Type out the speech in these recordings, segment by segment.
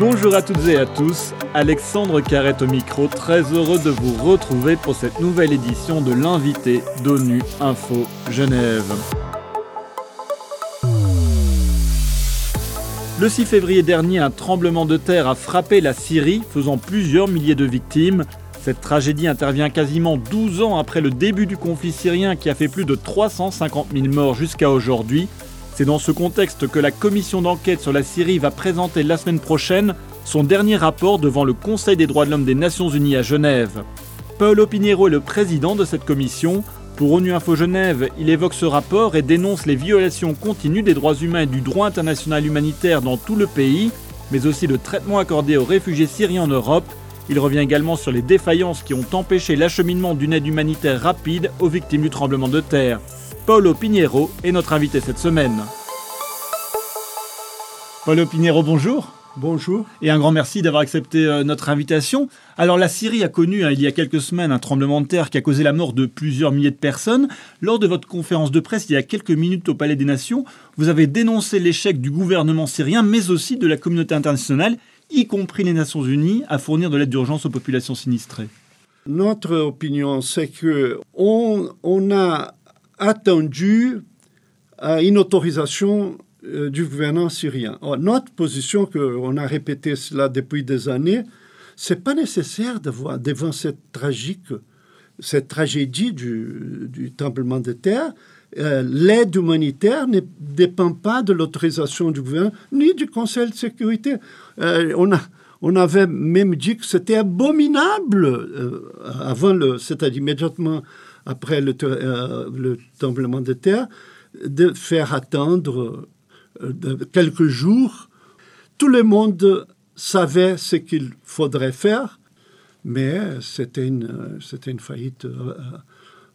Bonjour à toutes et à tous, Alexandre Carrette au micro, très heureux de vous retrouver pour cette nouvelle édition de l'invité d'ONU Info Genève. Le 6 février dernier, un tremblement de terre a frappé la Syrie, faisant plusieurs milliers de victimes. Cette tragédie intervient quasiment 12 ans après le début du conflit syrien qui a fait plus de 350 000 morts jusqu'à aujourd'hui. C'est dans ce contexte que la commission d'enquête sur la Syrie va présenter la semaine prochaine son dernier rapport devant le Conseil des droits de l'homme des Nations Unies à Genève. Paolo Pinheiro est le président de cette commission. Pour ONU Info Genève, il évoque ce rapport et dénonce les violations continues des droits humains et du droit international humanitaire dans tout le pays, mais aussi le traitement accordé aux réfugiés syriens en Europe. Il revient également sur les défaillances qui ont empêché l'acheminement d'une aide humanitaire rapide aux victimes du tremblement de terre. Paulo Pinheiro est notre invité cette semaine. Paulo Pinheiro, bonjour. Bonjour. Et un grand merci d'avoir accepté euh, notre invitation. Alors la Syrie a connu hein, il y a quelques semaines un tremblement de terre qui a causé la mort de plusieurs milliers de personnes. Lors de votre conférence de presse il y a quelques minutes au Palais des Nations, vous avez dénoncé l'échec du gouvernement syrien, mais aussi de la communauté internationale, y compris les Nations Unies, à fournir de l'aide d'urgence aux populations sinistrées. Notre opinion, c'est que on, on a attendu à une autorisation euh, du gouvernement syrien. notre position, qu'on a répété cela depuis des années, c'est pas nécessaire de voir devant cette tragique, cette tragédie du, du tremblement de terre, euh, l'aide humanitaire ne dépend pas de l'autorisation du gouvernement ni du Conseil de sécurité. Euh, on, a, on avait même dit que c'était abominable avant le, c'est-à-dire immédiatement après le, le, tremblement de terre, de faire attendre de quelques jours, tout le monde savait ce qu'il faudrait faire, mais c'était une, c'était une faillite euh,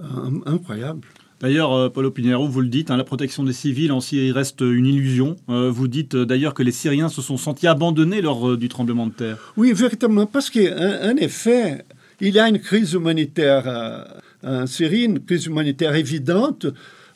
euh, incroyable. D'ailleurs, euh, Paulo Pinheiro, vous le dites, hein, la protection des civils en Syrie reste une illusion. vous dites d'ailleurs que les Syriens se sont sentis abandonnés lors du tremblement de terre. Oui, véritablement, parce qu'en effet, il y a une crise humanitaire en Syrie, une crise humanitaire évidente,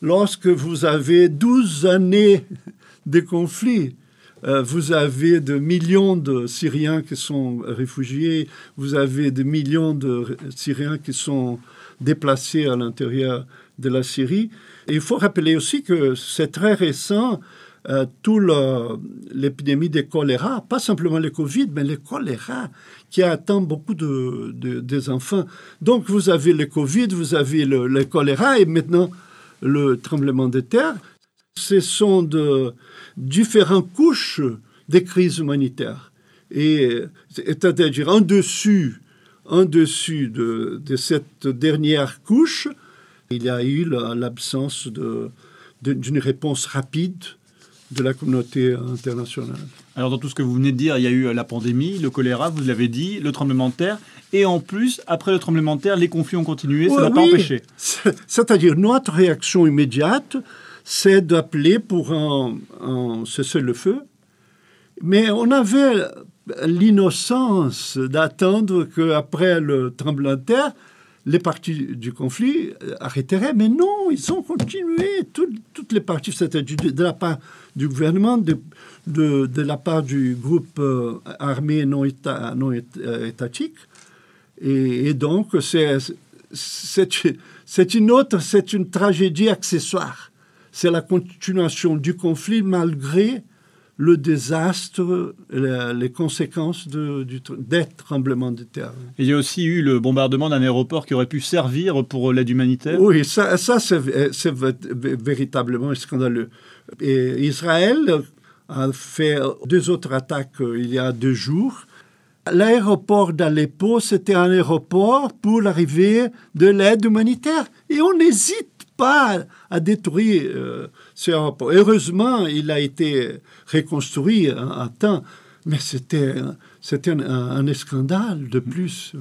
lorsque vous avez 12 années des conflits. Euh, vous avez des millions de Syriens qui sont réfugiés, vous avez des millions de Syriens qui sont déplacés à l'intérieur de la Syrie. Et il faut rappeler aussi que c'est très récent, euh, toute l'épidémie de choléra, pas simplement le Covid, mais le choléra qui atteint beaucoup de, des enfants. Donc vous avez le Covid, vous avez le, choléra et maintenant le tremblement de terre. Ce sont de différentes couches des crises humanitaires. Et c'est-à-dire en dessus, en dessus de, de, cette dernière couche, il y a eu l'absence d'une réponse rapide de la communauté internationale. Alors dans tout ce que vous venez de dire, il y a eu la pandémie, le choléra, vous l'avez dit, le tremblement de terre, et en plus, après le tremblement de terre, les conflits ont continué, ça n'a pas empêché. C'est-à-dire notre réaction immédiate, c'est d'appeler pour un, un cessez-le-feu. Mais on avait l'innocence d'attendre qu'après le tremblement de terre, les parties du conflit arrêteraient. Mais non, ils ont continué. toutes les parties, c'est-à-dire de la part du gouvernement, de, de, la part du groupe euh, armé non euh, étatique. Et, et donc, c'est une autre, c'est une tragédie accessoire c'est la continuation du conflit malgré le désastre, les conséquences de, du, des tremblements de terre. il y a aussi eu le bombardement d'un aéroport qui aurait pu servir pour l'aide humanitaire? Oui, ça, ça c'est véritablement scandaleux. Et Israël a fait deux autres attaques euh, il y a deux jours. L'aéroport d'Aleppo, c'était un aéroport pour l'arrivée de l'aide humanitaire. Et on hésite pas à détruire euh, ce rapport. Heureusement, il a été reconstruit à, temps, mais c'était, c'était un, scandale de plus.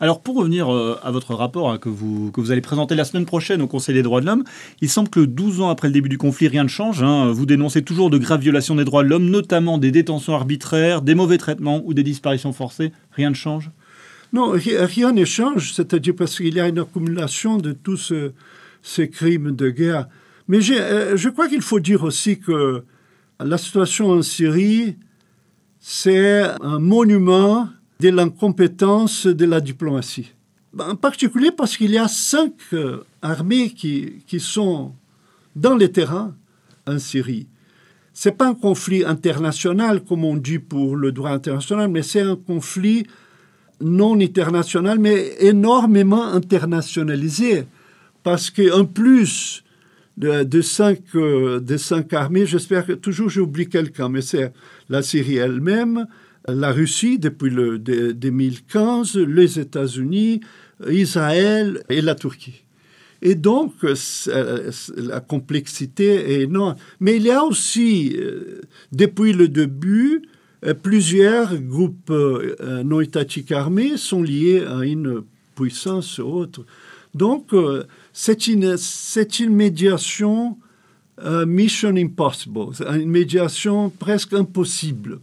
Alors pour revenir euh, à votre rapport hein, que, vous, que vous allez présenter la semaine prochaine au Conseil des droits de l'homme, il semble que 12 ans après le début du conflit, rien ne change. Hein. Vous dénoncez toujours de graves violations des droits de l'homme, notamment des détentions arbitraires, des mauvais traitements ou des disparitions forcées. Rien ne change? Non, rien ne change, c'est-à-dire parce qu'il y a une accumulation de tout ce ces crimes de guerre. Mais euh, je crois qu'il faut dire aussi que la situation en Syrie, c'est un monument de l'incompétence de la diplomatie. En particulier parce qu'il y a cinq euh, armées qui, qui sont dans les terrains en Syrie. Ce n'est pas un conflit international, comme on dit pour le droit international, mais c'est un conflit non international, mais énormément internationalisé. Parce qu'en plus de, cinq, euh, cinq armées, j'espère que toujours j'oublie quelqu'un, mais c'est la Syrie elle-même, la Russie depuis le 2015, les États-Unis, Israël et la Turquie. Et donc, la complexité est énorme. Mais il y a aussi, euh, depuis le début, euh, plusieurs groupes euh, non étatiques armés sont liés à une puissance autre. Donc, c'est une, une médiation mission impossible, une médiation presque impossible.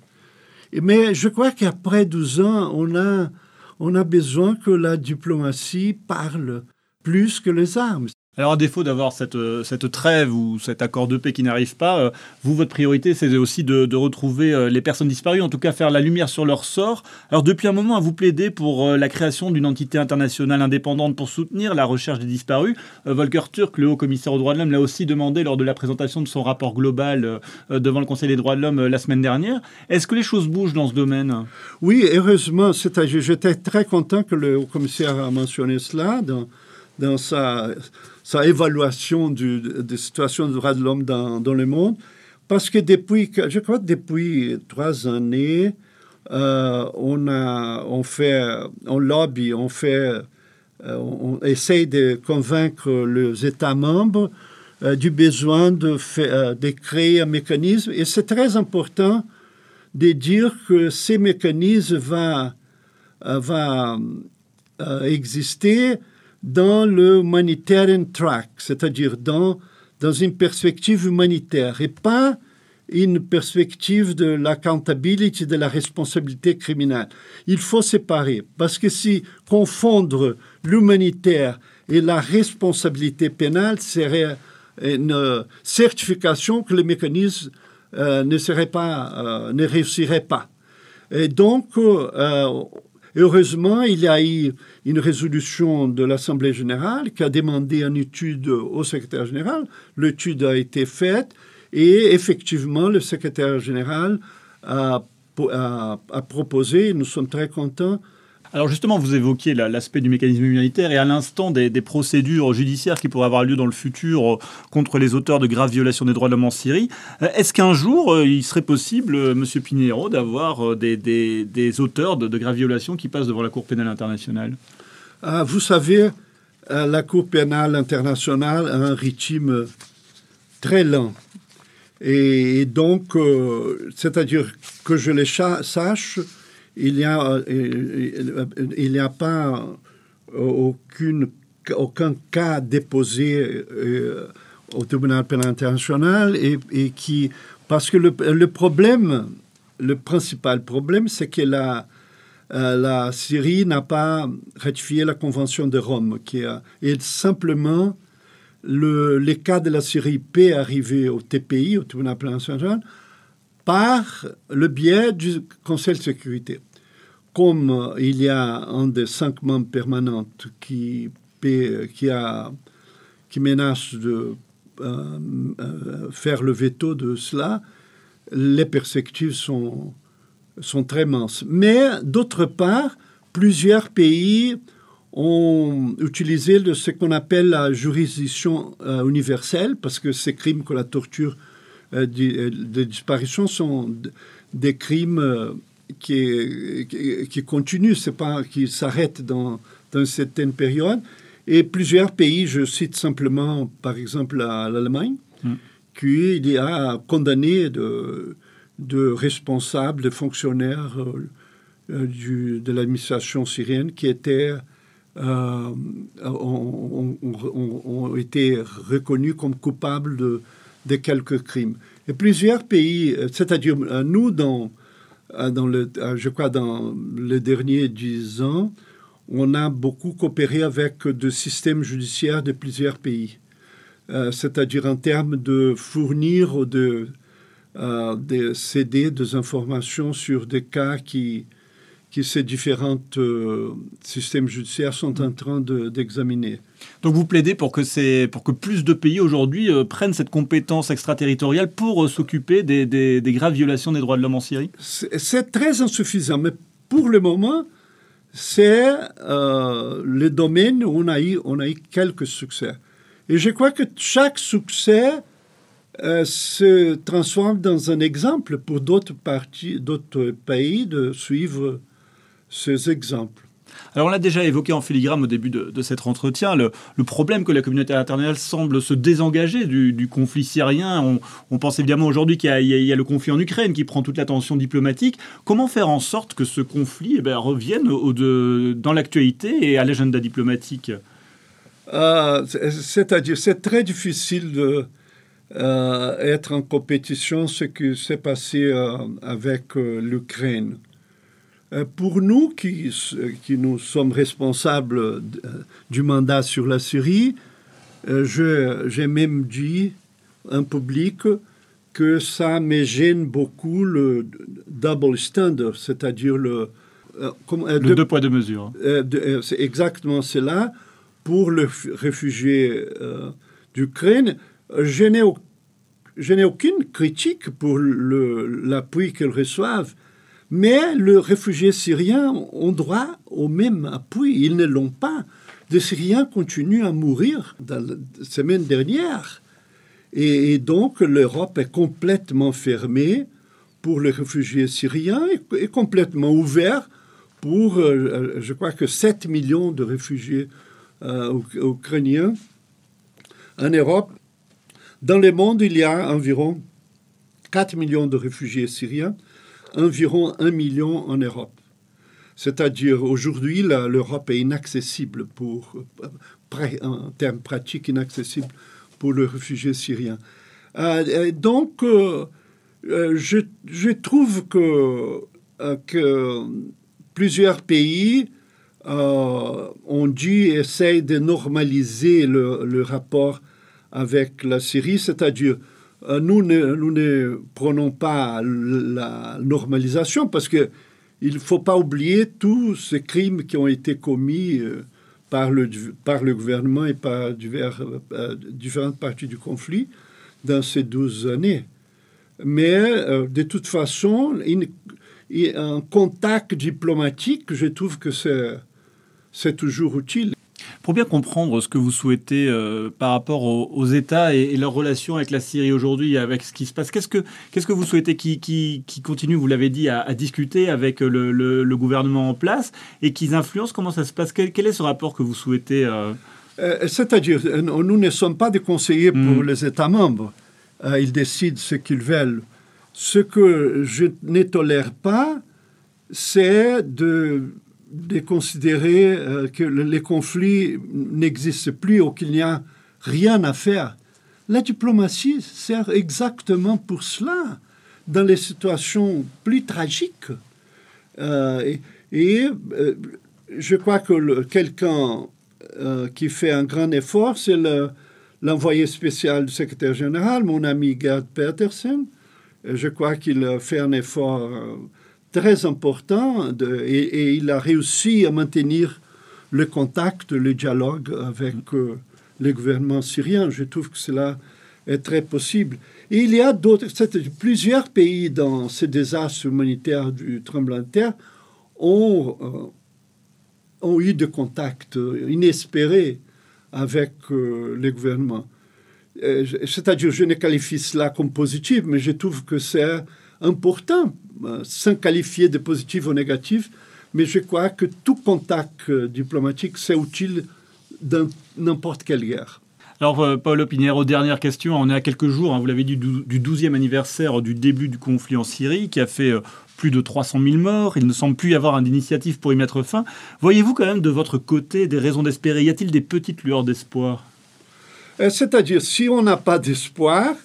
Mais je crois qu'après 12 ans, on a, on a besoin que la diplomatie parle plus que les armes. Alors, à défaut d'avoir cette, euh, cette, trêve ou cet accord de paix qui n'arrive pas, euh, vous, votre priorité, c'est aussi de, retrouver euh, les personnes disparues, en tout cas faire la lumière sur leur sort. Alors, depuis un moment, vous plaidez pour la création d'une entité internationale indépendante pour soutenir la recherche des disparus. Volker Turk, le haut commissaire aux droits de l'homme, l'a aussi demandé lors de la présentation de son rapport global devant le Conseil des droits de l'homme la semaine dernière. Est-ce que les choses bougent dans ce domaine? Oui, heureusement. J'étais très content que le haut commissaire a mentionné cela dans dans sa, sa évaluation des situations des droits de l'homme dans, dans, le monde. Parce que depuis, je crois que depuis trois années, euh, on, a, on fait, on lobby, on fait, euh, on essaye de convaincre les États membres euh, du besoin de, de créer un mécanisme. Et c'est très important de dire que ces mécanismes vont va, exister dans le humanitarian track, c'est-à-dire dans, dans une perspective humanitaire et pas une perspective de l'accountability, de la responsabilité criminelle. Il faut séparer, parce que si confondre l'humanitaire et la responsabilité pénale serait une certification que le mécanisme euh, ne serait pas, euh, ne réussirait pas. Et donc, euh, Heureusement, il y a eu une résolution de l'Assemblée générale qui a demandé une étude au secrétaire général. L'étude a été faite et effectivement, le secrétaire général a, a proposé, nous sommes très contents, alors justement, vous évoquiez l'aspect du mécanisme humanitaire et à l'instant des, procédures judiciaires qui pourraient avoir lieu dans le futur euh, contre les auteurs de graves violations des droits de l'homme en Syrie. Euh, est-ce qu'un jour, euh, il serait possible, Monsieur Pinheiro, d'avoir des, auteurs de, graves violations qui passent devant la Cour pénale internationale? Ah, Vous savez, la Cour pénale internationale a un rythme très lent. Et donc, c'est-à-dire que je les sache, il n'y a, euh, il n'y a pas aucune, aucun cas déposé euh, au tribunal pénal international et, et, qui parce que le, le, problème, le principal problème, c'est que la, euh, la Syrie n'a pas ratifié la Convention de Rome, qui a, et simplement le, les cas de la Syrie peut arriver au TPI, au tribunal pénal international, par le biais du Conseil de sécurité. Comme il y a un des cinq membres permanents qui, qui, a, qui menace de euh, euh, faire le veto de cela, les perspectives sont, sont très minces. Mais d'autre part, plusieurs pays ont utilisé ce qu'on appelle la juridiction euh, universelle, parce que ces crimes que la torture euh, euh, de, disparition sont des crimes euh, qui, qui, continuent, c'est pas qui s'arrêtent dans, dans une certaine période. Et plusieurs pays, je cite simplement par exemple l'Allemagne, mm. qui a condamné de, de responsables, de fonctionnaires du, de l'administration syrienne qui étaient ont, ont, été reconnus comme coupables de, de quelques crimes. Et plusieurs pays, euh, c'est-à-dire euh, nous, dans, euh, dans le, je crois dans les derniers dix ans, on a beaucoup coopéré avec des systèmes judiciaires de plusieurs pays. c'est-à-dire en termes de fournir ou de, de céder des informations sur des cas qui, qui ces différents systèmes judiciaires sont en train d'examiner. Donc vous plaidez pour que, pour que plus de pays aujourd'hui prennent cette compétence extraterritoriale pour s'occuper des, des, des, graves violations des droits de l'homme en Syrie? C'est très insuffisant, mais pour le moment, c'est euh, le domaine où on a, eu, on a eu quelques succès. Et je crois que chaque succès euh, se transforme dans un exemple pour d'autres d'autres pays de suivre ces exemples. Alors on l'a déjà évoqué en filigrane au début de, cet entretien, le, problème que la communauté internationale semble se désengager du, conflit syrien. On, pense évidemment aujourd'hui qu'il y, a le conflit en Ukraine qui prend toute l'attention diplomatique. Comment faire en sorte que ce conflit eh revienne au de, dans l'actualité et à l'agenda diplomatique? Euh, C'est-à-dire, c'est très difficile de euh, être en compétition ce qui s'est passé euh, avec l'Ukraine. Euh, pour nous qui, qui, nous sommes responsables euh, du mandat sur la Syrie, euh, j'ai même dit en public que ça me gêne beaucoup le double standard, c'est-à-dire le... le deux, poids, deux mesures. c'est exactement cela. Pour le réfugié d'Ukraine, je n'ai aucune critique pour l'appui qu'ils reçoivent mais les réfugiés syriens ont droit au même appui. Ils ne l'ont pas. Des Syriens continuent à mourir dans la semaine dernière. Et, donc l'Europe est complètement fermée pour les réfugiés syriens et, complètement ouverte pour, euh, je crois que 7 millions de réfugiés euh, ukrainiens en Europe. Dans le monde, il y a environ 4 millions de réfugiés syriens environ un million en Europe. C'est-à-dire aujourd'hui, l'Europe est inaccessible pour, en termes pratiques, inaccessible pour le réfugié syrien. Euh, donc, euh, euh, je, trouve que, plusieurs pays ont dû essayer de normaliser le, rapport avec la Syrie, c'est-à-dire nous ne, nous ne prenons pas la normalisation parce qu'il ne faut pas oublier tous ces crimes qui ont été commis euh, par le, par le gouvernement et par divers, euh, différentes parties du conflit dans ces 12 années. Mais de toute façon, un contact diplomatique, je trouve que c'est toujours utile. Pour bien comprendre ce que vous souhaitez euh, par rapport aux, États et, leur relation avec la Syrie aujourd'hui, avec ce qui se passe, qu'est-ce que, qu'est-ce que vous souhaitez qui, qui, continue, vous l'avez dit, à, discuter avec le, le, gouvernement en place et qu'ils influencent Comment ça se passe? Quel, est ce rapport que vous souhaitez euh? Euh, C'est-à-dire, nous ne sommes pas des conseillers pour hmm. les États membres. ils décident ce qu'ils veulent. Ce que je ne tolère pas, c'est de de considérer euh, que les conflits n'existent plus ou qu'il n'y a rien à faire. La diplomatie sert exactement pour cela, dans les situations plus tragiques. Euh, et, euh, je crois que quelqu'un qui fait un grand effort, c'est l'envoyé spécial du secrétaire général, mon ami Gerd Petersen. Je crois qu'il fait un effort très important et, il a réussi à maintenir le contact, le dialogue avec euh, le gouvernement syrien. Je trouve que cela est très possible. Et il y a d'autres, plusieurs pays dans ces désastres humanitaires du tremblement de terre ont, euh, ont eu des contacts inespérés avec euh, le gouvernement. C'est-à-dire, je ne qualifie cela comme positif, mais je trouve que c'est important, euh, sans qualifier de positif ou négatif, mais je crois que tout contact euh, diplomatique, c'est utile dans n'importe quelle guerre. Alors, euh, Paul Opinière, dernière question. On est à quelques jours, hein, vous l'avez dit, du 12e anniversaire du début du conflit en Syrie, qui a fait plus de 300 000 morts. Il ne semble plus y avoir d'initiative pour y mettre fin. Voyez-vous quand même de votre côté des raisons d'espérer? Y a-t-il des petites lueurs d'espoir? C'est-à-dire, si on n'a pas d'espoir,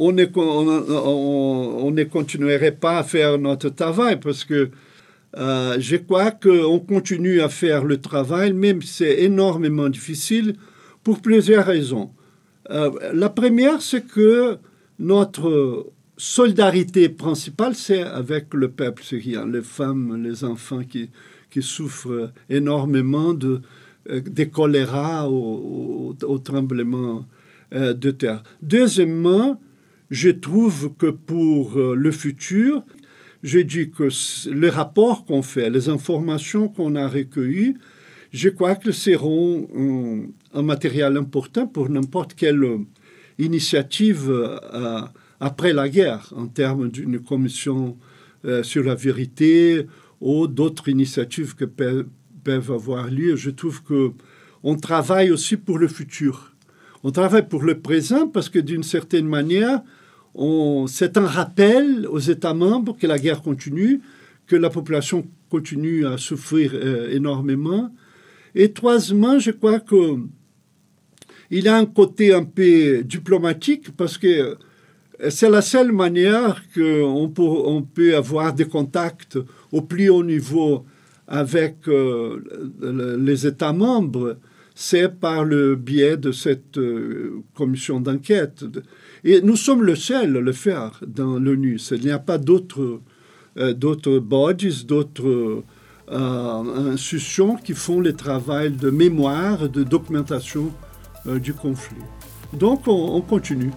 on ne, on, ne continuerait pas à faire notre travail parce que euh, je crois qu'on continue à faire le travail, même si c'est énormément difficile, pour plusieurs raisons. Euh, la première, c'est que notre solidarité principale, c'est avec le peuple syrien, les femmes, les enfants qui, qui souffrent énormément de, euh, des choléra au, au, tremblement euh, de terre. Deuxièmement, je trouve que pour euh, le futur, je dis que les rapports qu'on fait, les informations qu'on a recueillies, je crois que seront un, matériel important pour n'importe quelle initiative après la guerre, en termes d'une commission sur la vérité ou d'autres initiatives que peuvent avoir lieu. Je trouve que on travaille aussi pour le futur. On travaille pour le présent parce que d'une certaine manière, c'est un rappel aux États membres que la guerre continue, que la population continue à souffrir euh, énormément. Et troisièmement, je crois que il a un côté un peu diplomatique parce que c'est la seule manière qu'on peut, peut avoir des contacts au plus haut niveau avec euh, les États membres, c'est par le biais de cette euh, commission d'enquête. Et nous sommes le seul à le faire dans l'ONU. Il n'y a pas d'autres euh, d'autres bodies, d'autres institutions qui font le travail de mémoire, de documentation du conflit. Donc on continue.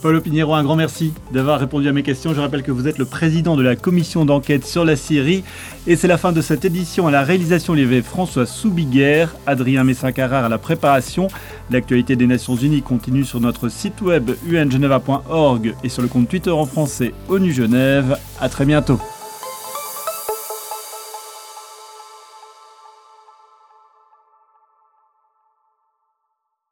Paul Pinheiro, un grand merci d'avoir répondu à mes questions. Je rappelle que vous êtes le président de la commission d'enquête sur la Syrie. Et c'est la fin de cette édition. À la réalisation, avait François Soubiguerre, Adrien Messin-Carrard à la préparation. L'actualité des Nations Unies continue sur notre site web ungeneva.org et sur le compte Twitter en français ONU Genève. À très bientôt.